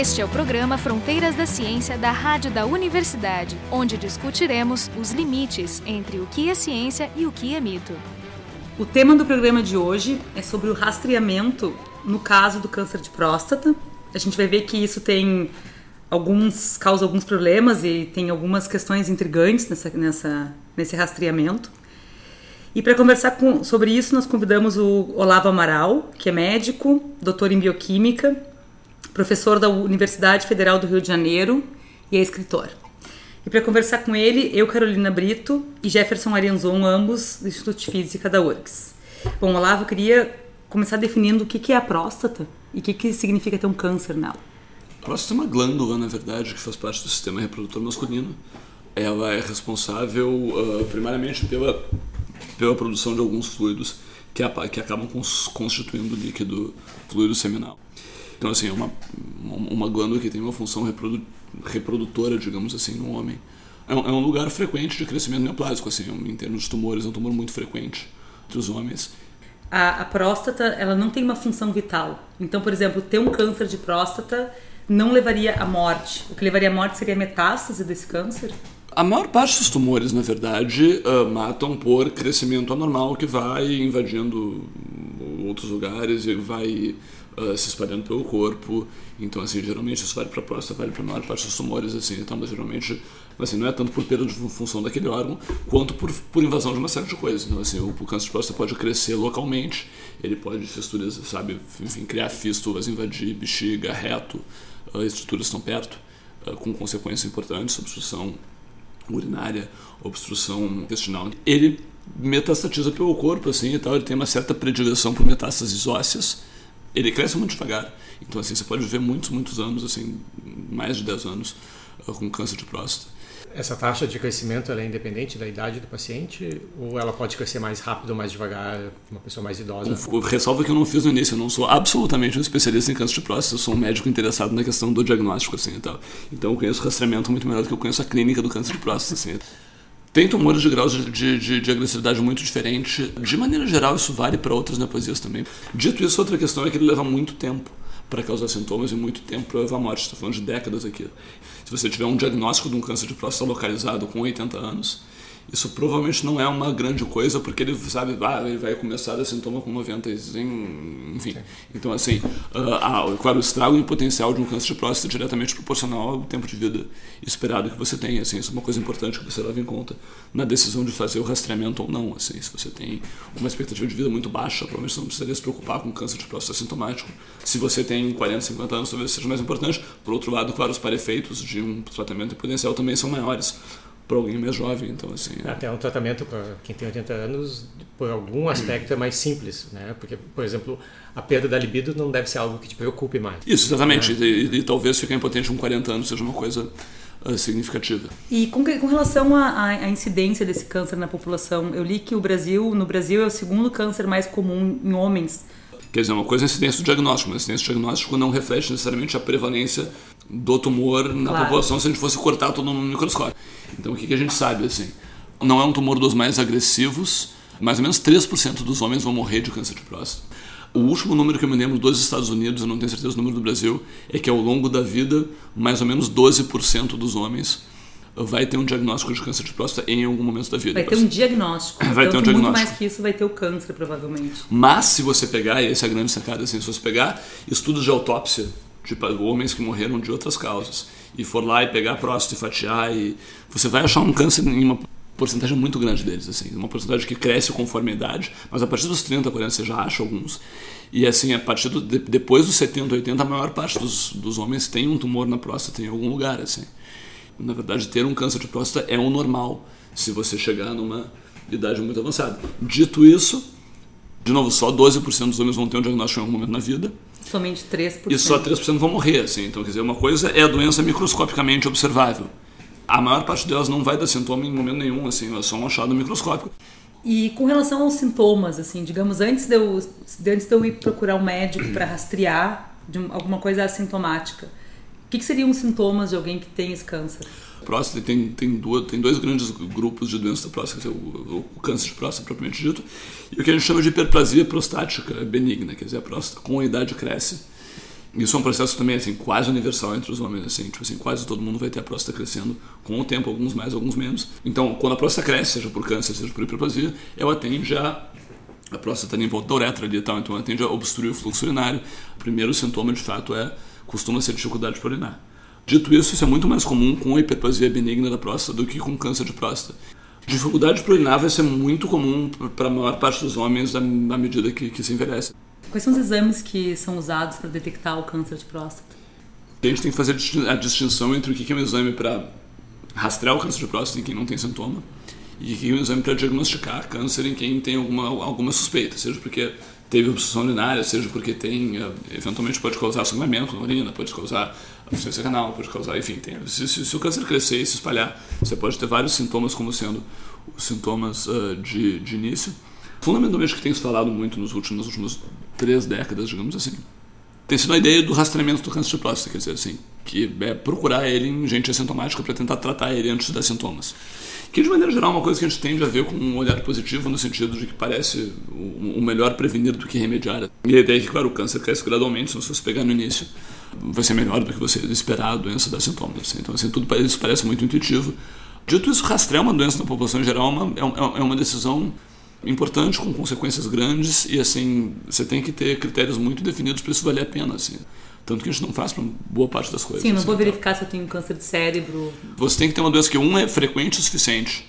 Este é o programa Fronteiras da Ciência da Rádio da Universidade, onde discutiremos os limites entre o que é ciência e o que é mito. O tema do programa de hoje é sobre o rastreamento no caso do câncer de próstata. A gente vai ver que isso tem alguns causa alguns problemas e tem algumas questões intrigantes nessa, nessa nesse rastreamento. E para conversar com, sobre isso, nós convidamos o Olavo Amaral, que é médico, doutor em bioquímica, professor da Universidade Federal do Rio de Janeiro e é escritor. E para conversar com ele, eu, Carolina Brito e Jefferson Arianzon, ambos do Instituto de Física da URGS. Bom, Olavo, eu queria começar definindo o que é a próstata e o que significa ter um câncer nela. A próstata é uma glândula, na verdade, que faz parte do sistema reprodutor masculino. Ela é responsável uh, primariamente pela, pela produção de alguns fluidos que, que acabam constituindo o líquido fluido seminal. Então, assim, é uma, uma glândula que tem uma função reprodu, reprodutora, digamos assim, no homem. É um, é um, lugar frequente de crescimento neoplásico, assim, em termos de tumores, é um tumor muito frequente entre os homens. A, a próstata, ela não tem uma função vital. Então, por exemplo, ter um câncer de próstata não levaria à morte. O que levaria à morte seria a metástase desse câncer? A maior parte dos tumores, na verdade, uh, matam por crescimento anormal que vai invadindo outros lugares e vai uh, se espalhando pelo corpo. Então, assim, geralmente isso vale para a próstata, vale para a maior parte dos tumores, assim, então, mas geralmente assim, não é tanto por perda de função daquele órgão, quanto por, por invasão de uma série de coisas. Então, assim, o, o câncer de próstata pode crescer localmente, ele pode fisturas, sabe, enfim, criar fístulas, invadir bexiga, reto, uh, estruturas estão perto, uh, com consequências importantes, obstrução urinária, obstrução intestinal. Ele metastatiza pelo corpo, assim, e tal, ele tem uma certa predileção por metástases ósseas, ele cresce muito devagar. Então, assim, você pode viver muitos, muitos anos, assim, mais de 10 anos, uh, com câncer de próstata. Essa taxa de crescimento é independente da idade do paciente ou ela pode crescer mais rápido ou mais devagar uma pessoa mais idosa? Ressalva que eu não fiz no início, eu não sou absolutamente um especialista em câncer de próstata, eu sou um médico interessado na questão do diagnóstico, assim, e tal. Então eu conheço o rastreamento muito melhor do que eu conheço a clínica do câncer de próstata, assim. Tem tumores de graus de, de, de, de, agressividade muito diferente. De maneira geral, isso vale para outras neoplasias também. Dito isso, outra questão é que ele leva muito tempo para causar sintomas e muito tempo para levar à morte. Estou falando de décadas aqui. Se você tiver um diagnóstico de um câncer de próstata localizado com 80 anos, isso provavelmente não é uma grande coisa, porque ele sabe, ah, ele vai começar a sintoma com 90, enfim. Então, assim, uh, claro, o estrago em potencial de um câncer de próstata é diretamente proporcional ao tempo de vida esperado que você tem. Assim, isso é uma coisa importante que você leva em conta na decisão de fazer o rastreamento ou não. Assim, se você tem uma expectativa de vida muito baixa, provavelmente você não precisaria se preocupar com câncer de próstata sintomático. Se você tem 40, 50 anos, talvez seja mais importante. Por outro lado, claro, os parefeitos de um tratamento potencial também são maiores para alguém mais jovem, então assim. É. Até um tratamento para quem tem 80 anos, por algum aspecto é mais simples, né? Porque, por exemplo, a perda da libido não deve ser algo que te preocupe mais. Isso, exatamente. Né? E, e, talvez ficar impotente com 40 anos seja uma coisa uh, significativa. E com, com relação à incidência desse câncer na população, eu li que o Brasil, no Brasil, é o segundo câncer mais comum em homens. Quer dizer, uma coisa é a incidência do diagnóstico, mas a incidência do diagnóstico não reflete necessariamente a prevalência do tumor na claro. população se a gente fosse cortar todo no microscópio. Então o que, que a gente sabe assim? Não é um tumor dos mais agressivos, mais ou menos 3% dos homens vão morrer de câncer de próstata. O último número que eu me lembro dos Estados Unidos, eu não tenho certeza do número do Brasil, é que ao longo da vida, mais ou menos 12% dos homens vai ter um diagnóstico de câncer de próstata em algum momento da vida. Vai ter um diagnóstico. Vai então, ter um diagnóstico. Muito mais que isso vai ter o câncer, provavelmente. Mas se você pegar, e essa é a grande sacada, assim, se você pegar estudos de autópsia tipo homens que morreram de outras causas. E for lá e pegar próstata e fatiar e você vai achar um câncer em uma porcentagem muito grande deles assim. Uma porcentagem que cresce conforme a idade mas a partir dos 30 40 você já acha alguns. E assim a partir do, de, depois dos 70 80 a maior parte dos, dos homens tem um tumor na próstata em algum lugar assim. Na verdade ter um câncer de próstata é o normal se você chegar numa idade muito avançada. Dito isso de novo só 12% dos homens vão ter um diagnóstico em algum momento na vida Somente 3%. E só 3% vão morrer, assim. Então, quer dizer, uma coisa é a doença microscopicamente observável. A maior parte delas não vai dar sintoma em momento nenhum, assim, é só um achado microscópico. E com relação aos sintomas, assim, digamos, antes de eu, antes de eu ir procurar um médico para rastrear de alguma coisa assintomática, que, que seriam os sintomas de alguém que tem esse câncer? próstata tem, tem, duas, tem dois grandes grupos de doenças da próstata, o, o, o, câncer de próstata propriamente dito, e o que a gente chama de hiperplasia prostática benigna, quer dizer, a próstata com a idade cresce Isso é um processo também assim quase universal entre os homens, assim, tipo assim, quase todo mundo vai ter a próstata crescendo com o tempo, alguns mais, alguns menos. Então, quando a próstata cresce, seja por câncer, seja por hiperplasia, ela tende a a próstata ali em volta da uretra ali e tal, então ela tende a obstruir o fluxo urinário. O primeiro sintoma, de fato, é costuma ser dificuldade para urinar. Dito isso, isso é muito mais comum com hiperplasia benigna da próstata do que com câncer de próstata. Dificuldade para urinar vai ser muito comum para a maior parte dos homens à medida que, que se envelhece. Quais são os exames que são usados para detectar o câncer de próstata? A gente tem que fazer a distinção entre o que é um exame para rastrear o câncer de próstata em quem não tem sintoma e que é um exame para diagnosticar câncer em quem tem alguma, alguma suspeita, seja porque teve obstrução urinária, seja porque tem, eh, eventualmente pode causar sangramento na urina, pode causar insuficiência renal, pode causar, enfim, tem, se, se, se, o câncer crescer e se espalhar, você pode ter vários sintomas como sendo os sintomas uh, de, de início. Fundamentalmente o que tem se falado muito nos últimos, nas últimas três décadas, digamos assim, tem sido a ideia do rastreamento do câncer de próstata, quer dizer assim, que é procurar ele em gente assintomática para tentar tratar ele antes de dar sintomas. Que, de maneira geral, é uma coisa que a gente tende a ver com um olhar positivo, no sentido de que parece o melhor prevenir do que remediar. E a ideia é que, claro, o câncer cresce gradualmente, então, se você pegar no início, vai ser melhor do que você esperar a doença dar sintomas. Então, assim, tudo isso parece muito intuitivo. Dito isso, rastrear uma doença na população em geral é uma, é uma decisão importante, com consequências grandes, e assim, você tem que ter critérios muito definidos para isso valer a pena. Assim. Tanto que a gente não faz para boa parte das coisas. Sim, não assim, vou verificar se eu tenho câncer de cérebro. Você tem que ter uma doença que, um, é frequente o suficiente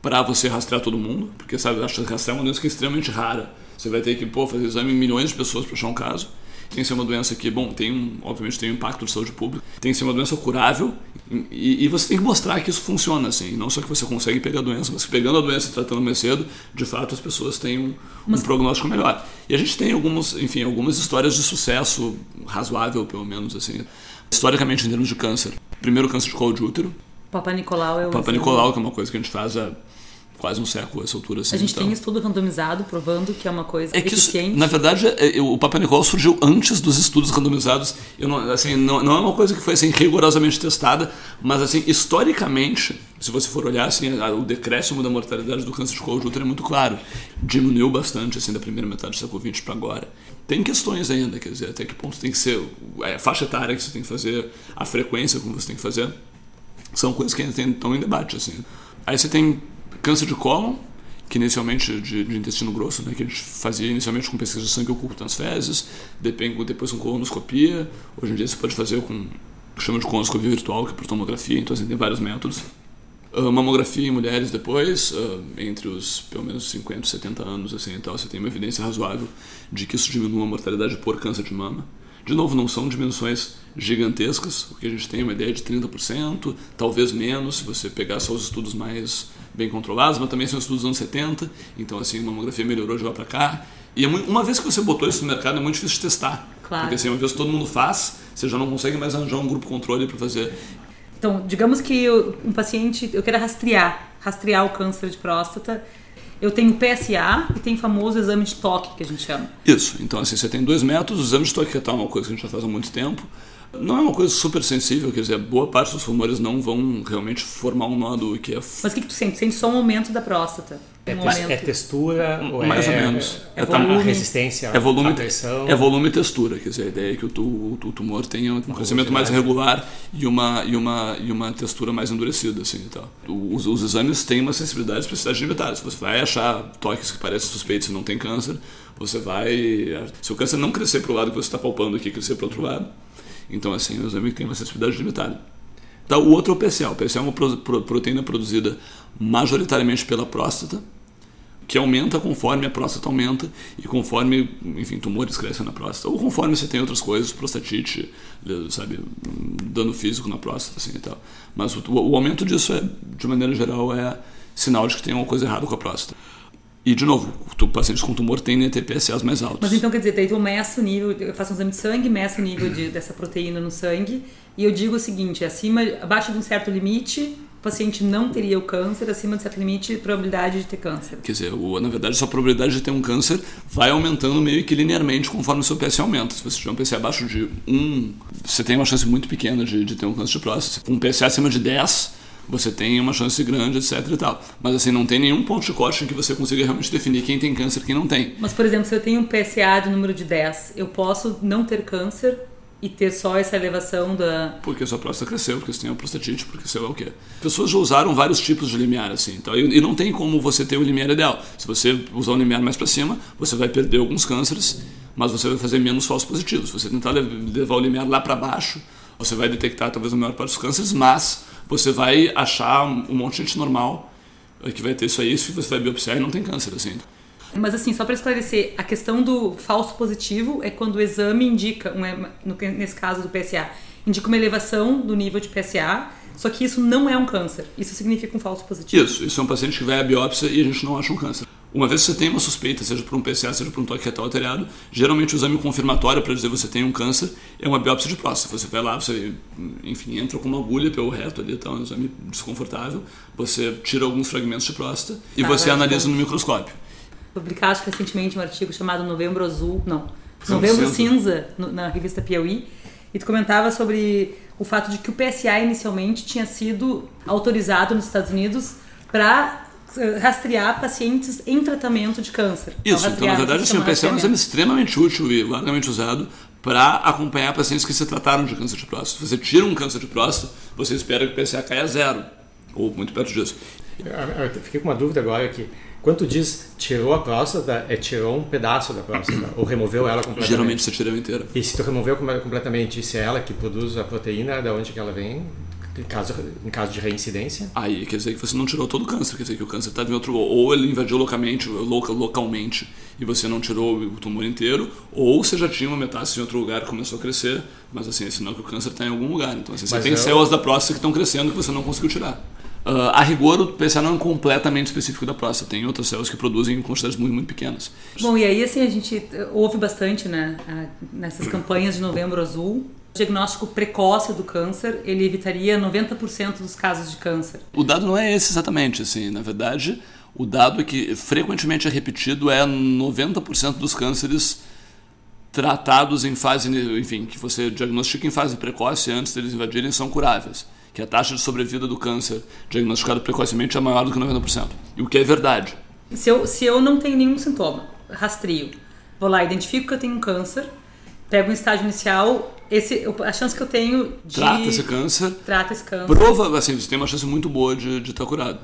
para você rastrear todo mundo, porque sabe, acho que rastrear é uma doença que é extremamente rara. Você vai ter que pô, fazer exame em milhões de pessoas para achar um caso. Tem que ser uma doença que, bom, tem um, obviamente tem um impacto de saúde pública. Tem que ser uma doença curável e, e, você tem que mostrar que isso funciona, assim. Não só que você consegue pegar a doença, mas que pegando a doença e tratando mais cedo, de fato as pessoas têm um, mas... um prognóstico melhor. E a gente tem algumas, enfim, algumas histórias de sucesso razoável, pelo menos, assim. Historicamente, em termos de câncer. Primeiro, câncer de colo de útero. Papa Nicolau é o Papa Nicolau, que é uma coisa que a gente faz há quase um século essa altura. Assim, a gente então. tem estudo randomizado provando que é uma coisa é que. Isso, na verdade, é, o Papa Nicolau surgiu antes dos estudos randomizados. Eu não, assim, não, não é uma coisa que foi assim, rigorosamente testada, mas assim, historicamente, se você for olhar, assim, o decréscimo da mortalidade do câncer de colo de útero é muito claro. Diminuiu bastante assim, da primeira metade do século XX para agora. Tem questões ainda, quer dizer, até que ponto tem que ser é, a faixa etária que você tem que fazer, a frequência como você tem que fazer. São coisas que ainda estão em debate. Assim. Aí você tem câncer de cólon, que inicialmente de, de, intestino grosso, né, que a gente fazia inicialmente com pesquisa de sangue oculto nas fezes, depois com colonoscopia. Hoje em dia você pode fazer com que chama de colonoscopia virtual, que é por tomografia, então assim, tem vários métodos. Uh, mamografia em mulheres depois, uh, entre os pelo menos 50 e 70 anos, assim, então você tem uma evidência razoável de que isso diminui a mortalidade por câncer de mama. De novo, não são dimensões gigantescas, o que a gente tem é uma ideia de 30%, talvez menos, se você pegar só os estudos mais bem controlados, mas também são estudos dos anos 70, então assim, a mamografia melhorou de lá para cá. E é uma vez que você botou isso no mercado, é muito difícil de testar. Claro. Porque assim, uma vez que todo mundo faz, você já não consegue mais arranjar um grupo controle para fazer. Então, digamos que eu, um paciente, eu quero rastrear, rastrear o câncer de próstata, eu tenho PSA e tem o famoso exame de toque, que a gente chama. Isso. Então, assim, você tem dois métodos. O exame de toque retal é uma coisa que a gente já faz há muito tempo. Não é uma coisa super sensível, quer dizer, boa parte dos tumores não vão realmente formar um nódulo que é. Mas o que, que tu sente? Sente só um aumento da próstata. É, um é textura ou mais é, ou menos é, é volume, resistência é volume é volume e textura quer dizer a ideia é que o, tu, o tumor tenha um crescimento mais regular e uma e uma e uma textura mais endurecida assim e tal os, os exames têm uma sensibilidade e especificidade limitada se você vai achar toques que parecem suspeitos e não tem câncer você vai se o câncer não crescer para o lado que você está palpando aqui crescer para o outro lado então assim o exame tem uma sensibilidade limitada então, o outro é o PCA. O PCA é uma proteína produzida majoritariamente pela próstata, que aumenta conforme a próstata aumenta e conforme, enfim, tumores crescem na próstata. Ou conforme você tem outras coisas, prostatite, sabe, dano físico na próstata, assim e tal. Mas o, o aumento disso, é, de maneira geral, é sinal de que tem alguma coisa errada com a próstata. E, de novo, pacientes com tumor tendem a ter PSAs mais altos. Mas então quer dizer, daí eu meço o nível, eu faço um exame de sangue, meço o nível de, dessa proteína no sangue e eu digo o seguinte, acima, abaixo de um certo limite, o paciente não teria o câncer, acima de certo limite, probabilidade de ter câncer. Quer dizer, o, na verdade, sua probabilidade de ter um câncer vai aumentando meio que linearmente conforme o seu PSA aumenta. Se você tiver um PSA abaixo de 1, você tem uma chance muito pequena de, de ter um câncer de próstata. Com um PSA acima de 10, você tem uma chance grande, etc e tal. Mas assim, não tem nenhum ponto de corte em que você consiga realmente definir quem tem câncer e quem não tem. Mas, por exemplo, se eu tenho um PSA de número de 10, eu posso não ter câncer e ter só essa elevação da. Porque a sua próstata cresceu, porque você tem uma prostatite, porque sei lá o quê. Pessoas já usaram vários tipos de limiar, assim. Então, e não tem como você ter o limiar ideal. Se você usar um limiar mais para cima, você vai perder alguns cânceres, mas você vai fazer menos falsos positivos. Se você tentar levar o limiar lá para baixo, você vai detectar talvez a maior parte dos cânceres, mas você vai achar um monte de gente normal que vai ter isso aí, se você vai biopsiar e não tem câncer, assim. Mas assim, só para esclarecer, a questão do falso positivo é quando o exame indica, nesse caso do PSA, indica uma elevação do nível de PSA, só que isso não é um câncer. Isso significa um falso positivo. Isso, isso é um paciente que vai à biópsia e a gente não acha um câncer. Uma vez que você tem uma suspeita, seja por um PSA, seja por um toque retal alterado, geralmente o exame confirmatório para dizer que você tem um câncer é uma biópsia de próstata. Você vai lá, você, enfim, entra com uma agulha pelo reto ali, tá, um exame desconfortável, você tira alguns fragmentos de próstata e tá, você analisa no microscópio. Publicaste recentemente um artigo chamado Novembro Azul, não, Novembro Cinza, na revista Piauí, e tu comentava sobre o fato de que o PSA inicialmente tinha sido autorizado nos Estados Unidos para rastrear pacientes em tratamento de câncer. Isso, então, na verdade, assim, o PSA é um exame extremamente útil e largamente usado para acompanhar pacientes que se trataram de câncer de próstata. Se você tira um câncer de próstata, você espera que o PSA caia a zero, ou muito perto disso. Eu fiquei com uma dúvida agora que quando diz tirou a próstata, é tirou um pedaço da próstata, ou removeu ela completamente? Geralmente você tira ela inteira. E se tu removeu completamente, se é ela que produz a proteína, da onde que ela vem? Em caso, em caso de reincidência? Aí quer dizer que você não tirou todo o câncer, quer dizer que o câncer está em outro. Ou ele invadiu localmente, local, localmente e você não tirou o tumor inteiro, ou você já tinha uma metástase em outro lugar que começou a crescer, mas assim, é sinal que o câncer está em algum lugar. Então, assim, você tem eu... células da próstata que estão crescendo que você não conseguiu tirar. Uh, a rigor, o PSA não é completamente específico da próstata. Tem outras células que produzem em quantidades muito, muito pequenas. Bom, e aí assim a gente ouve bastante, né, nessas campanhas de Novembro Azul, diagnóstico precoce do câncer, ele evitaria 90% dos casos de câncer. O dado não é esse exatamente, assim, na verdade, o dado que frequentemente é repetido é 90% dos cânceres tratados em fase, enfim, que você diagnostica em fase precoce antes deles invadirem são curáveis que a taxa de sobrevida do câncer diagnosticado precocemente é maior do que 90%. E o que é verdade. Se eu, se eu não tenho nenhum sintoma, rastreio, vou lá, identifico que eu tenho um câncer, pego um estágio inicial, esse, a chance que eu tenho de... Trata esse câncer. Trata esse câncer. Prova, assim, você tem uma chance muito boa de, estar curado.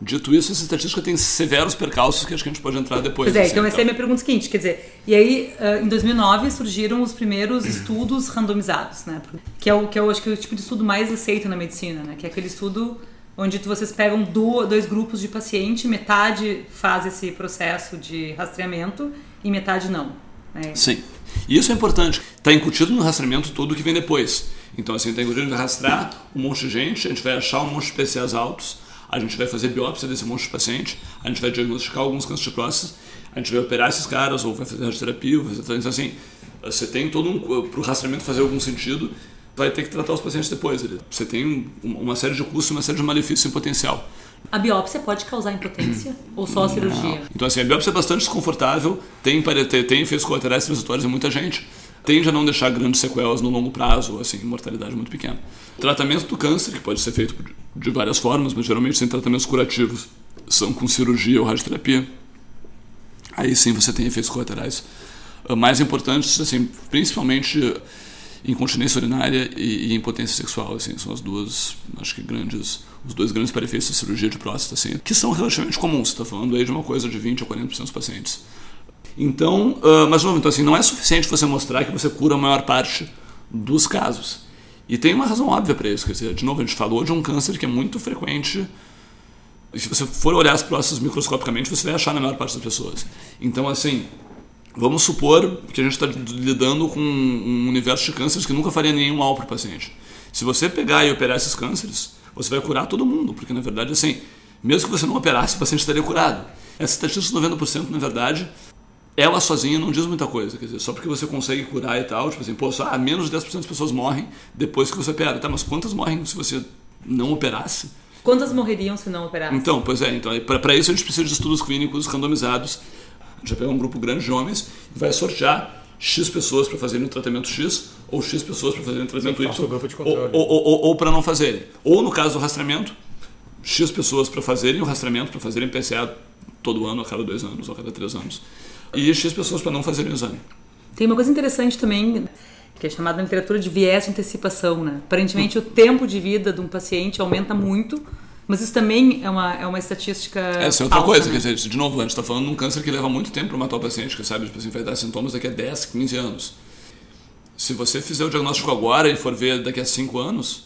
Dito isso, essa estatística tem severos percalços que acho que a gente pode entrar depois. Pois é, assim, então essa é a minha pergunta seguinte, quer dizer, e aí em 2009 surgiram os primeiros estudos randomizados, né? Que é o que eu acho que é o tipo de estudo mais aceito na medicina, né? Que é aquele estudo onde vocês pegam dois grupos de paciente, metade faz esse processo de rastreamento e metade não. Né? Sim. E isso é importante. Está incutido no rastreamento todo que vem depois. Então, assim, está incutido em rastrear um monte de gente, a gente vai achar um monte de PCAs altos, a gente vai fazer biópsia desse monte de paciente, a gente vai diagnosticar alguns cânceres de próstata, a gente vai operar esses caras, ou vai fazer radioterapia, vai fazer, então, assim, você tem todo um, para o rastreamento fazer algum sentido, vai ter que tratar os pacientes depois. Você tem uma série de custos, uma série de malefícios em potencial. A biópsia pode causar impotência ou só a cirurgia? Então, assim, a biópsia é bastante desconfortável, tem, tem efeitos colaterais transitórios em muita gente, tende a não deixar grandes sequelas no longo prazo, assim, mortalidade muito pequena. O tratamento do câncer, que pode ser feito de várias formas, mas geralmente sem tratamentos curativos, são com cirurgia ou radioterapia. Aí sim você tem efeitos colaterais ah, mais importantes, assim, principalmente incontinência urinária e, e impotência sexual, assim, são as duas, acho que grandes, os dois grandes parefeitos da cirurgia de próstata, assim, que são relativamente comuns. Está falando aí de uma coisa de 20 a 40% dos pacientes. Então, uh, mas então, assim, não é suficiente você mostrar que você cura a maior parte dos casos. E tem uma razão óbvia para isso. Quer dizer, de novo, a gente falou de um câncer que é muito frequente. Se você for olhar as próstatas microscopicamente, você vai achar na maior parte das pessoas. Então, assim, vamos supor que a gente está lidando com um universo de cânceres que nunca faria nenhum mal para o paciente. Se você pegar e operar esses cânceres, você vai curar todo mundo, porque na verdade, assim, mesmo que você não operasse, o paciente estaria curado. Essa estatística de 90%, na verdade, ela sozinha não diz muita coisa. Quer dizer, só porque você consegue curar e tal, tipo assim, pô, só, ah, menos de 10% das pessoas morrem depois que você opera. Tá, mas quantas morrem se você não operasse? Quantas morreriam se não operasse? Então, pois é. Então, para isso a gente precisa de estudos clínicos randomizados. A gente vai pegar um grupo grande de homens e vai sortear X pessoas para fazerem o tratamento X ou X pessoas para fazerem o tratamento Y ou, ou, ou, ou para não fazerem. Ou no caso do rastreamento, X pessoas para fazerem o rastreamento, para fazerem PSA todo ano, a cada dois anos, ou a cada três anos e X pessoas para não fazerem o exame. Tem uma coisa interessante também que é chamado na literatura de viés de antecipação, né? Aparentemente o tempo de vida de um paciente aumenta muito, mas isso também é uma, é uma estatística. Essa é outra falsa, coisa, né? quer dizer, de novo, a gente está falando de um câncer que leva muito tempo para matar o paciente, que sabe, tipo assim, vai dar sintomas daqui a 10, 15 anos. Se você fizer o diagnóstico agora e for ver daqui a 5 anos,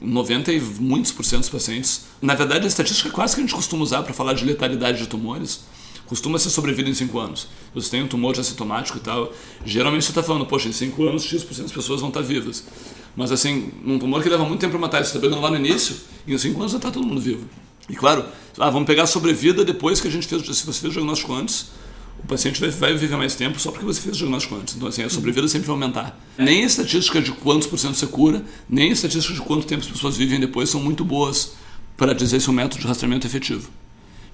90 e muitos por cento dos pacientes. Na verdade, a estatística quase que a gente costuma usar para falar de letalidade de tumores costuma ser sobrevida em 5 anos. Você tem um tumor já sintomático e tal, geralmente você está falando, poxa, em 5 anos X% das pessoas vão estar vivas. Mas assim, num tumor que leva muito tempo para matar, você está pegando lá no início, em 5 anos já está todo mundo vivo. E claro, ah, vamos pegar a sobrevida depois que a gente fez, se você fez o diagnóstico antes, o paciente vai, vai, viver mais tempo só porque você fez o diagnóstico antes. Então, assim, a sobrevida sempre vai aumentar. Nem a estatística de quantos por cento você cura, nem a estatística de quanto tempo as pessoas vivem depois são muito boas para dizer se o método de rastreamento é efetivo.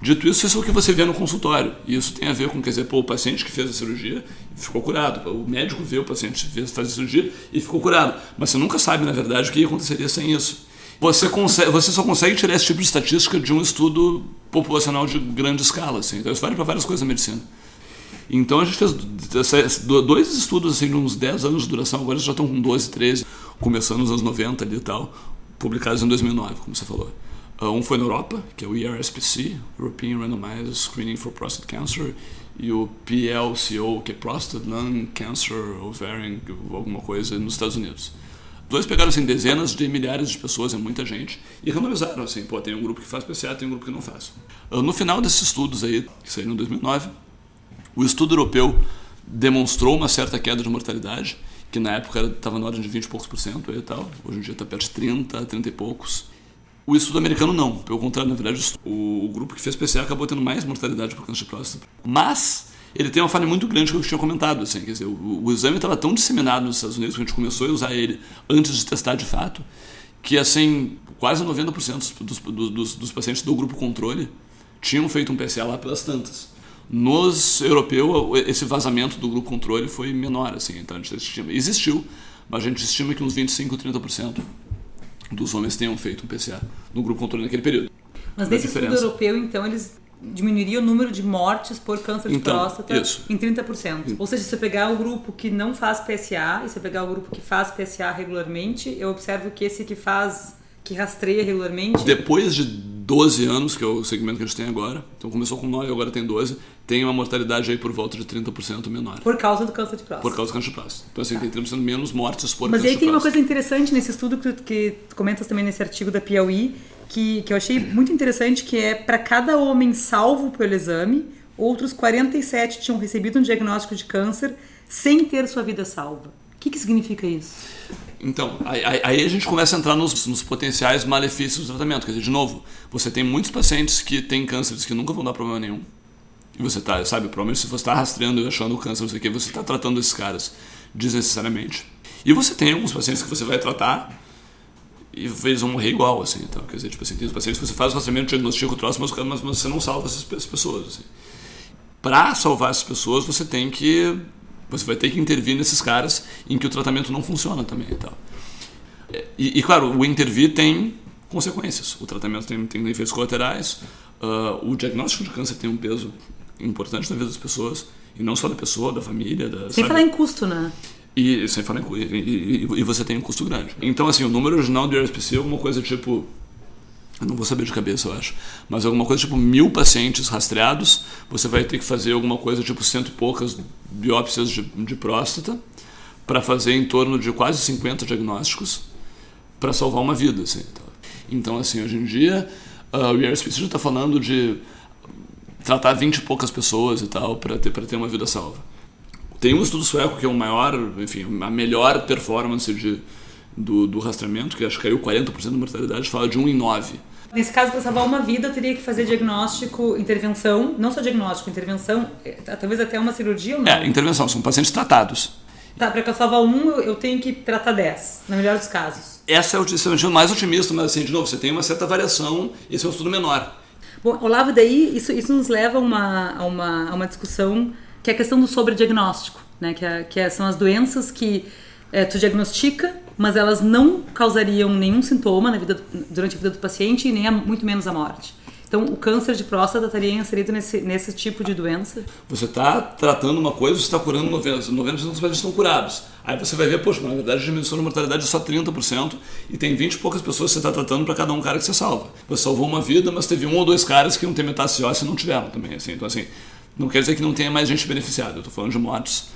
Dito isso, isso é o que você vê no consultório. E isso tem a ver com, quer dizer, pô, o paciente que fez a cirurgia ficou curado. O médico vê o paciente que fez, a cirurgia e ficou curado. Mas você nunca sabe, na verdade, o que aconteceria sem isso. Você, consegue, você só consegue tirar esse tipo de estatística de um estudo populacional de grande escala. Assim. Então, isso vale para várias coisas na medicina. Então, a gente fez dois estudos assim, de uns 10 anos de duração, agora já estão com 12, 13, começando nos anos 90 ali e tal, publicados em 2009, como você falou. Uh, um foi na Europa, que é o ERSPC, European Randomized Screening for Prostate Cancer, e o PLCO, que é Prostate Lung Cancer Ovarian, alguma coisa, nos Estados Unidos. Dois pegaram assim, dezenas de milhares de pessoas, é muita gente, e randomizaram assim, pô, tem um grupo que faz PCA, tem um grupo que não faz. Uh, no final desses estudos aí, que saíram em 2009, o estudo europeu demonstrou uma certa queda de mortalidade, que na época estava na ordem de 20 e poucos por cento e tal, hoje em dia está perto de 30, 30 e poucos. O estudo americano não, pelo contrário, na verdade, o, o grupo que fez PCA acabou tendo mais mortalidade por câncer de próstata. Mas ele tem uma falha muito grande que eu tinha comentado, assim, quer dizer, o, o exame estava tão disseminado nos Estados Unidos que a gente começou a usar ele antes de testar de fato, que assim, quase 90% dos, dos, dos, dos pacientes do grupo controle tinham feito um PCA lá pelas tantas. Nos europeus, esse vazamento do grupo controle foi menor, assim, então a gente estima, existiu, mas a gente estima que uns 25, 30% dos homens tenham feito um PCA no grupo controle naquele período. Mas nesse estudo europeu, então, eles diminuiriam o número de mortes por câncer de Então, próstata isso. em 30%. Ou seja, se você pegar o grupo que não faz PSA e se você pegar o grupo que faz PSA regularmente, eu observo que esse que faz, que rastreia regularmente, Depois de 12 anos, que é o segmento que a gente tem agora, então começou com 9, agora tem 12, tem uma mortalidade aí por volta de 30% menor. por causa do câncer de próstata. Por causa do câncer de próstata. Então, assim, tem 30% menos mortes por Mas câncer aí de tem uma coisa interessante nesse estudo que tu, que tu comentas também nesse artigo da Piauí, que, que eu achei muito interessante, que é para cada homem salvo pelo exame, outros 47 tinham recebido um diagnóstico de câncer sem ter sua vida salva. O que, que significa isso? Então, aí, aí- aí a gente começa a entrar nos, nos potenciais malefícios do tratamento. Quer dizer, de novo, você tem muitos pacientes que têm cânceres que nunca vão dar problema nenhum. E você tá, sabe, provavelmente se você está rastreando e achando o câncer, não sei o que, você está tratando esses caras desnecessariamente. E você tem alguns pacientes que você vai tratar e eles vão morrer igual, assim. Então, quer dizer, tipo assim, tem os pacientes que você faz o rastreamento, diagnostica o troço, mas, mas você não salva essas pe- essas pessoas, assim. Para salvar essas pessoas, você tem que você vai ter que intervir nesses caras em que o tratamento não funciona também e tal. E, e, claro, o intervir tem consequências. O tratamento tem, tem efeitos colaterais, ah, o diagnóstico de câncer tem um peso importante na vida das pessoas, e não só da pessoa, da família, da, Sem sabe? falar em custo, né? E sem falar em e, e- e- você tem um custo grande. Então, assim, o número original do IRSPC é alguma coisa tipo. Eu não vou saber de cabeça, eu acho. Mas alguma coisa tipo mil pacientes rastreados. Você vai ter que fazer alguma coisa tipo cento e poucas biópsias de, de próstata para fazer em torno de quase 50 diagnósticos para salvar uma vida. Assim, tá? Então, assim, hoje em dia, ah, o IRSPC já está falando de tratar 20 e poucas pessoas e tal para ter, pra ter uma vida salva. Tem um estudo sueco que é o maior, enfim, a melhor performance de, do, do rastreamento, que acho que caiu 40% da mortalidade, fala de 1 em 9. Nesse caso, para salvar uma vida, eu teria que fazer diagnóstico, intervenção, não só diagnóstico, intervenção, eh, talvez até uma cirurgia ou não? É, intervenção, são pacientes tratados. Tá, para salvar um, eu- eu tenho que tratar 10, na melhor dos casos. Essa é o esse é mais otimista, mas assim, de novo, você tem uma certa variação, esse é um estudo menor. Bom, Olavo, daí isso, isso nos leva a uma, a, uma, a uma discussão que é a questão do sobrediagnóstico, né? Que, é, que é- são as doenças que eh, tu diagnostica, mas elas não causariam nenhum sintoma na vida, durante a vida do paciente e nem a- muito menos a morte. Então, o câncer de próstata estaria inserido nesse, nesse tipo de doença? Você está tratando uma coisa, você está curando 90%, 90% dos pacientes estão curados. Aí você vai ver, poxa, na verdade a diminuição da mortalidade é só 30% e tem 20 e poucas pessoas que você está tratando para cada um cara que você salva. Você salvou uma vida, mas teve um ou dois caras que não tem metástase óssea e não tiveram também. Assim. Então, assim, não quer dizer que não tenha mais gente beneficiada. Eu estou falando de mortes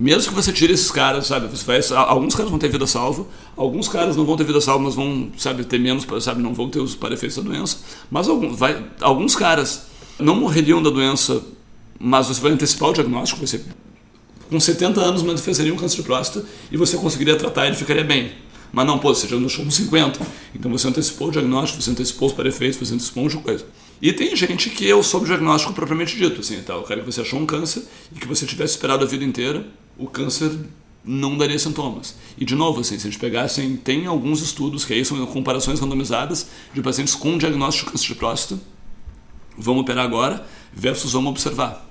mesmo que você tire esses caras, sabe, você vai, alguns caras vão ter vida salva, alguns caras não vão ter vida salva, mas vão, sabe, ter menos, sabe, não vão ter os parefeitos da doença, mas alguns, vai, alguns caras não morreriam da doença, mas você vai antecipar o diagnóstico, você com 70 anos manifestaria um câncer de próstata e você conseguiria tratar e ele ficaria bem. Mas não, pô, você já deixou com 50. Então você antecipou o diagnóstico, você antecipou os parefeitos, você antecipou um monte de coisa. E tem gente que é o diagnóstico propriamente dito, assim, tá? o cara que você achou um câncer e que você tivesse esperado a vida inteira, o câncer não daria sintomas. E de novo, assim, se a gente pegasse, tem alguns estudos que aí são comparações randomizadas de pacientes com diagnóstico de câncer de próstata, vamos operar agora versus vamos observar.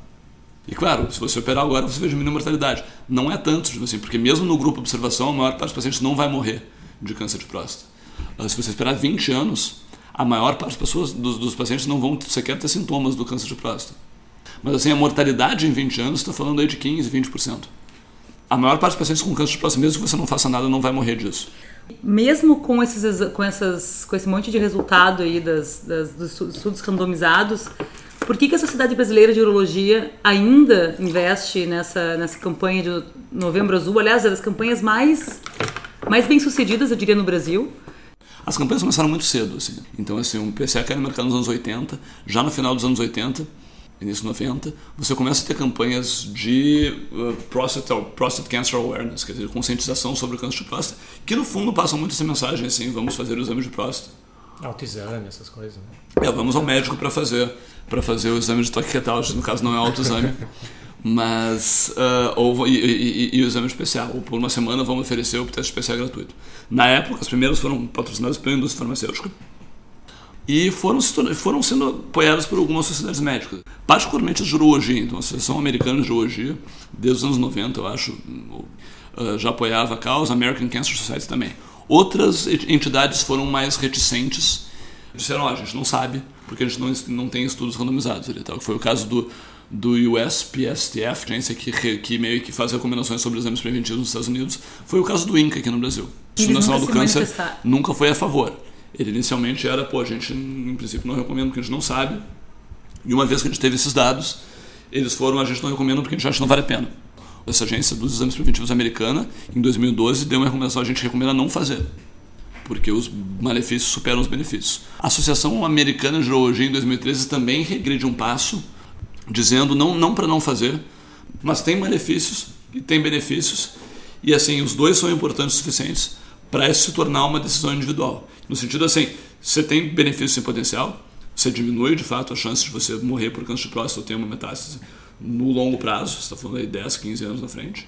E claro, se você operar agora, você vai diminuir a mortalidade. Não é tanto, assim, porque mesmo no grupo observação, a maior parte dos pacientes não vai morrer de câncer de próstata. Se você esperar 20 anos, a maior parte das pessoas, dos, dos pacientes não vão sequer ter sintomas do câncer de próstata. Mas assim, a mortalidade em 20 anos está falando aí de 15, 20%. A maior parte dos pacientes com câncer de próstata, mesmo que você não faça nada, não vai morrer disso. Mesmo com, esses, com, essas, com esse monte de resultado aí das, das, dos estudos randomizados, por que, que a Sociedade Brasileira de Urologia ainda investe nessa, nessa campanha de Novembro Azul? Aliás, é das campanhas mais, mais bem sucedidas, eu diria, no Brasil. As campanhas começaram muito cedo, assim. Então, assim, o PCA caiu no mercado nos anos 80, já no final dos anos 80, início 90, você começa a ter campanhas de uh, prostate, prostate cancer awareness, quer dizer, conscientização sobre o câncer de próstata, que no fundo passam muito essa mensagem, assim, vamos fazer o exame de próstata. Autoexame, essas coisas, né? É, vamos ao médico para fazer, para fazer o exame de toque retal, no caso não é autoexame. mas uh, ou, e, e, e, o exame especial. Ou por uma semana vamos oferecer o teste especial gratuito. Na época, as primeiras foram patrocinadas pela indústria farmacêutica e foram, foram sendo apoiadas por algumas sociedades médicas, particularmente as de urologia. Então, a Associação Americana de Urologia, desde os anos 90, eu acho, uh, já apoiava a causa, a American Cancer Society também. Outras entidades foram mais reticentes, disseram: oh, a gente não sabe, porque a gente não, não tem estudos randomizados. Tá? Foi o caso do do USPSTF, agência que, que meio que faz recomendações sobre exames preventivos nos Estados Unidos, foi o caso do INCA aqui no Brasil. O Instituto Nacional do Câncer nunca foi a favor. Ele inicialmente era, pô, a gente em princípio não recomenda porque a gente não sabe. E uma vez que a gente teve esses dados, eles foram, a gente não recomenda porque a gente acha que não vale a pena. Essa agência dos exames preventivos americana, em 2012, deu uma recomendação, a gente recomenda não fazer porque os malefícios superam os benefícios. A Associação Americana de Urologia, em 2013, também regride um passo dizendo não, não para não fazer, mas tem malefícios e tem benefícios, e assim, os dois são importantes o suficientes para isso se tornar uma decisão individual. No sentido assim, você tem benefícios em potencial, você diminui de fato a chance de você morrer por câncer de próstata ou ter uma metástase no longo prazo, você está falando aí 10, 15 anos na frente.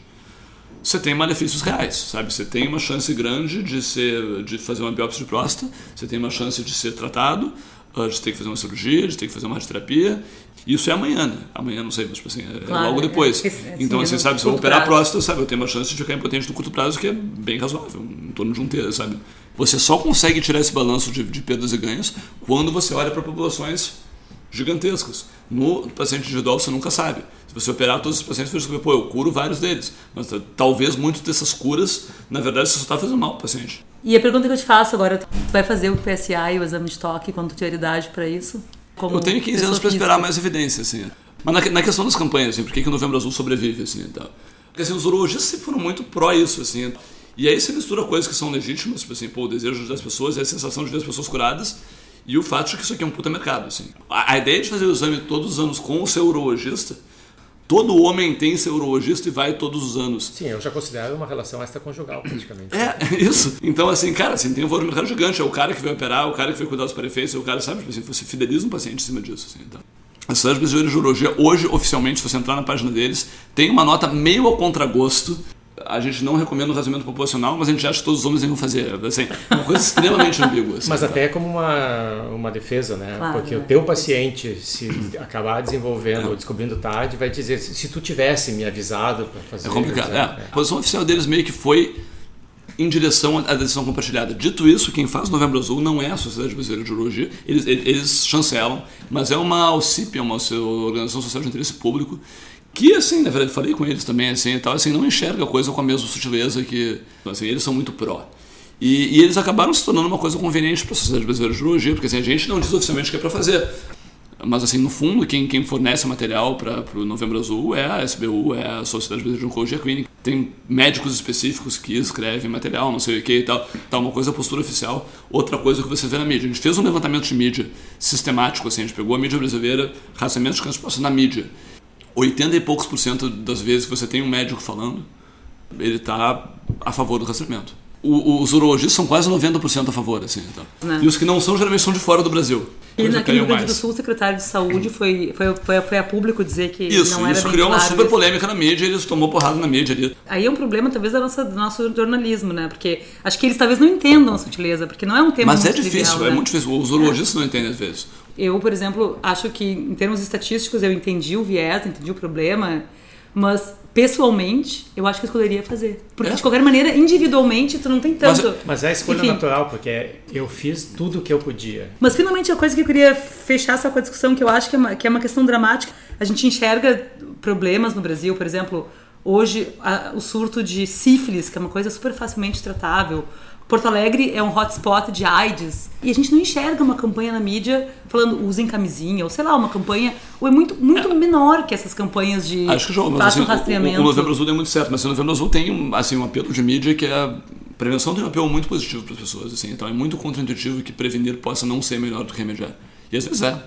Você tem malefícios reais, sabe? Você tem uma chance grande de, ser, de fazer uma biópsia de próstata, você tem uma chance de ser tratado, de ter que fazer uma cirurgia, de ter que fazer uma radioterapia. Isso é amanhã, né? Amanhã, não sei, mas tipo assim, é claro, logo é. depois. É, é, então, assim, sabe, se eu operar prazo. a próstata, sabe, eu tenho uma chance de ficar impotente no curto prazo que é bem razoável, em torno de um terço, sabe? Você só consegue tirar esse balanço de, de perdas e ganhos quando você olha para populações gigantescas. No paciente individual você nunca sabe. Se você operar todos os pacientes, você vai descobrir, pô, eu curo vários deles. Mas talvez muitas dessas curas, na verdade, você só está fazendo mal o paciente. E a pergunta que eu te faço agora, tu vai fazer o PSA e o exame de toque quando tu tiver idade para isso? eu tenho 15 anos para esperar mais evidência, assim. Mas na, na questão das campanhas, assim, por que, que o Novembro Azul sobrevive, assim, então? Porque assim, os urologistas sempre foram muito pró isso, assim. E aí você mistura coisas que são legítimas, tipo assim, pô, o desejo das pessoas e a sensação de ver as pessoas curadas, e o fato de que isso aqui é um puta mercado, assim. A, a ideia de fazer o exame todos os anos com o seu urologista Todo homem tem seu urologista e vai todos os anos. Sim, eu já considero uma relação extraconjugal, praticamente. É, isso. Então, assim, cara, assim, tem um valor mercado gigante. É o cara que vai operar, o cara que vai cuidar dos prefeitos, é o cara, sabe, tipo assim, você fideliza um paciente em cima disso. Assim, então. A Sociedade Brasileira de Urologia, hoje, oficialmente, se você entrar na página deles, tem uma nota meio ao contragosto a gente não recomenda um casamento proporcional, mas a gente acha que todos os homens devem fazer. Assim, uma coisa extremamente ambígua. Assim, mas tá? até como uma, uma defesa, né? Claro, Porque o teu paciente, se acabar desenvolvendo é. ou descobrindo tarde, vai dizer, se tu tivesse me avisado para fazer... É complicado, é. é. A posição oficial deles meio que foi em direção à decisão compartilhada. Dito isso, quem faz Novembro Azul não é a Sociedade Brasileira de Urologia, eles, eles chancelam, mas é uma OCIP, é uma Organização Social de Interesse Público, que, assim, na verdade, falei com eles também, assim, e tal, assim, não enxerga a coisa com a mesma sutileza que, assim, eles são muito pró. E, e, eles acabaram se tornando uma coisa conveniente para a Sociedade Brasileira de Urologia, porque assim, a gente não diz oficialmente o que é para fazer. Mas, assim, no fundo, quem, quem fornece o material para o Novembro Azul é a SBU, é a Sociedade Brasileira de Oncologia Clínica. Tem médicos específicos que escrevem material, não sei o que e tal. Tá uma coisa a postura oficial, outra coisa que você vê na mídia. A gente fez um levantamento de mídia sistemático, assim, a gente pegou a mídia brasileira, rastreamento de câncer na mídia. 80 e poucos por cento das vezes que você tem um médico falando, ele está a favor do rastreamento o, os urologistas são quase 90% a favor, assim. Então. Né? E os que não são, geralmente são de fora do Brasil. E naquele Rio Grande do Sul, o secretário de saúde foi, foi, foi, foi a público dizer que isso, não era Isso criou uma super polêmica na mídia e eles tomou porrada na mídia ali. Aí é um problema, talvez, da nossa, do nosso jornalismo, né? Porque acho que eles talvez não entendam a sutileza, porque não é um tema Mas é difícil, trivial, é né? muito difícil. Os urologistas é. não entendem às vezes. Eu, por exemplo, acho que em termos estatísticos eu entendi o viés, entendi o problema, mas pessoalmente, eu acho que eu escolheria fazer. Porque, é? de qualquer maneira, individualmente, tu não tem tanto. Mas, mas é a escolha Enfim. natural, porque eu fiz tudo o que eu podia. Mas, finalmente, a coisa que eu queria fechar só com a discussão, que eu acho que é uma, que é uma questão dramática. A gente enxerga problemas no Brasil, por exemplo, hoje, a, o surto de sífilis, que é uma coisa super facilmente tratável Porto Alegre é um hotspot de AIDS e a gente não enxerga uma campanha na mídia falando usem camisinha, ou sei lá, uma campanha, ou é muito, muito é. menor que essas campanhas de Acho que, mas, assim, rastreamento. O, o, Novembro Azul deu muito certo, mas o Novembro Azul tem assim, um apelo de mídia que é prevenção tem um apelo muito positivo para as pessoas, assim, então é muito contraintuitivo que prevenir possa não ser melhor do que remediar. E às vezes é.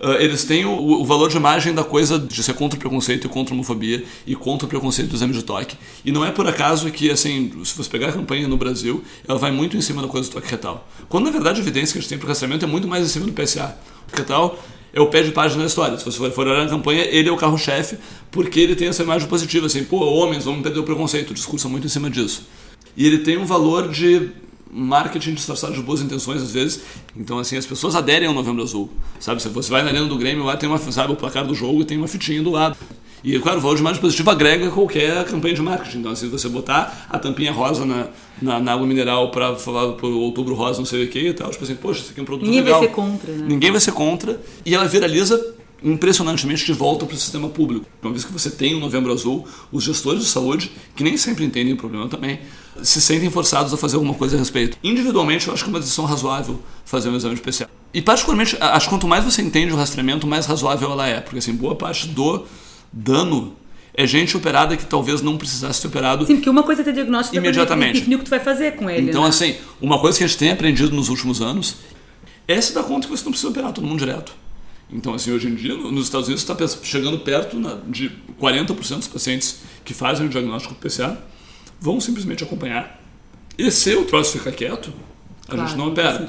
Uh, eles têm o, o, valor de imagem da coisa de ser contra o preconceito e contra a homofobia e contra o preconceito do exame de toque. E não é por acaso que, assim, se você pegar a campanha no Brasil, ela vai muito em cima da coisa do toque retal. Quando, na verdade, a evidência que a gente tem para o rastreamento é muito mais em cima do PSA. O retal é o pé de página da história. Se você for olhar na campanha, ele é o carro-chefe porque ele tem essa imagem positiva, assim, pô, homens, vamos perder o preconceito. O discurso é muito em cima disso. E ele tem um valor de marketing disfarçado de boas intenções às vezes. Então, assim, as pessoas aderem ao Novembro Azul. Sabe, se você vai na arena do Grêmio, lá tem uma, sabe, o placar do jogo e tem uma fitinha do lado. E, claro, o valor de imagem positivo agrega qualquer campanha de marketing. Então, assim, você botar a tampinha rosa na, na, na água mineral para falar o outubro rosa, não sei o que e tal, tipo assim, poxa, isso aqui é um produto Ninguém legal. vai ser contra, né? Ninguém vai ser contra. E ela viraliza impressionantemente de volta para o sistema público. Uma vez que você tem o Novembro Azul, os gestores de saúde, que nem sempre entendem o problema também, se sentem forçados a fazer alguma coisa a respeito. Individualmente, eu acho que é uma decisão razoável fazer um exame especial. E particularmente, acho que quanto mais você entende o rastreamento, mais razoável ela é, porque assim, boa parte do dano é gente operada que talvez não precisasse ter operado. Sim, porque uma coisa é ter diagnóstico imediatamente. definir o que tu vai fazer com ele. Então, né? assim, uma coisa que a gente tem aprendido nos últimos anos é se dar conta que você não precisa operar todo mundo direto. Então, assim, hoje em dia, nos Estados Unidos está chegando perto de 40% dos pacientes que fazem o diagnóstico PCA vão simplesmente acompanhar. E se o troço ficar quieto, a claro, gente não opera.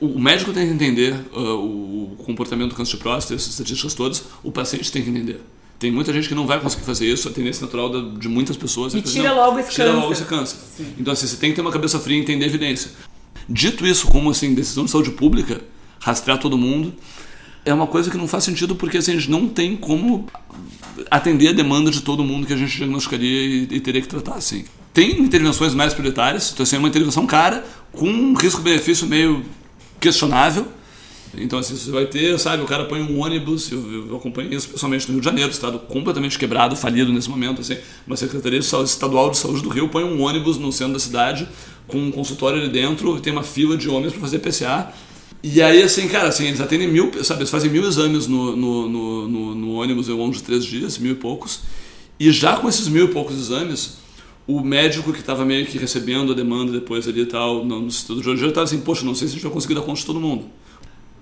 O médico tem que entender uh, o comportamento do câncer de próstata, essas estatísticas todas, o paciente tem que entender. Tem muita gente que não vai conseguir fazer isso, a tendência natural de muitas pessoas. E tira não, logo esse tira câncer. logo esse câncer. Sim. Então, assim, você tem que ter uma cabeça fria e entender a evidência. Dito isso, como assim, decisão de saúde pública, rastrear todo mundo, é uma coisa que não faz sentido porque assim, a gente não tem como atender a demanda de todo mundo que a gente diagnosticaria e, e teria que tratar assim. Tem intervenções mais prioritárias, então assim, é uma intervenção cara, com um risco-benefício meio questionável. Então, assim, você vai ter, sabe, o cara põe um ônibus, eu, eu acompanhei isso pessoalmente no Rio de Janeiro, estado completamente quebrado, falido nesse momento, assim, uma Secretaria Estadual de Saúde do Rio põe um ônibus no centro da cidade, com um consultório ali dentro, tem uma fila de homens para fazer PCA, e aí, assim, cara, assim, eles atendem mil, sabe, eles fazem mil exames no, no, no, no, no ônibus ao longo de três dias, mil e poucos. E já com esses mil e poucos exames, o médico que estava meio que recebendo a demanda depois ali e tal, no, Instituto de Urologia, estava assim, poxa, não sei se a gente vai conseguir dar conta de todo mundo.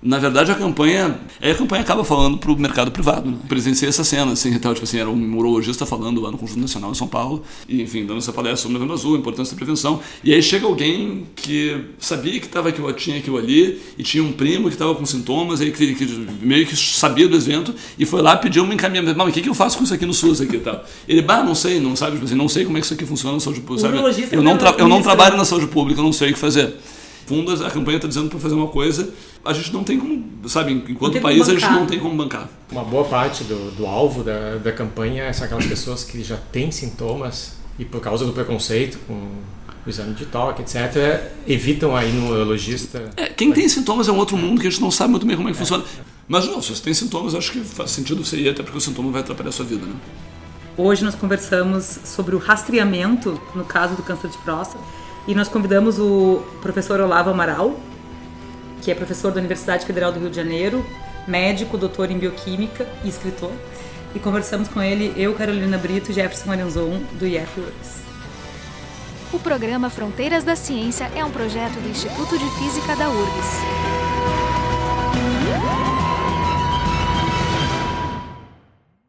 Na verdade, a campanha. Aí a campanha acaba falando para o mercado privado. Né? Presenciei essa cena, assim, tal, tipo assim, era um urologista falando lá no Conjunto Nacional em São Paulo, e, enfim, dando essa palestra sobre o Novembro Azul, a importância da prevenção. E aí chega alguém que sabia que tava aquilo, tinha aquilo ali, e tinha um primo que estava com sintomas, aí que, que, meio que sabia do evento, e foi lá pedir um encaminhamento. Mas o que, que eu faço com isso aqui no SUS aqui e tal? Ele, bah, não sei, não sabe, tipo assim, não sei como é que isso aqui funciona na saúde pública. Eu não, tra eu não trabalho na saúde pública, eu não sei o que fazer fundo a campanha está dizendo para fazer uma coisa, a gente não tem como, sabe, enquanto país a gente não tem como bancar. Uma boa parte do, do alvo da, da campanha são aquelas pessoas que já têm sintomas e por causa do preconceito com o exame de toque, etc., evitam aí no urologista. É, quem tem sintomas é um outro mundo que a gente não sabe muito bem como é que funciona. Mas não, se você tem sintomas, acho que faz sentido você ir, até porque o sintoma vai atrapalhar a sua vida, né? Hoje nós conversamos sobre o rastreamento no caso do câncer de próstata e nós convidamos o professor Olavo Amaral, que é professor da Universidade Federal do Rio de Janeiro, médico, doutor em bioquímica e escritor. E conversamos com ele, eu, Carolina Brito e Jefferson Arenzon, do IFWorks. O programa Fronteiras da Ciência é um projeto do Instituto de Física da URGS.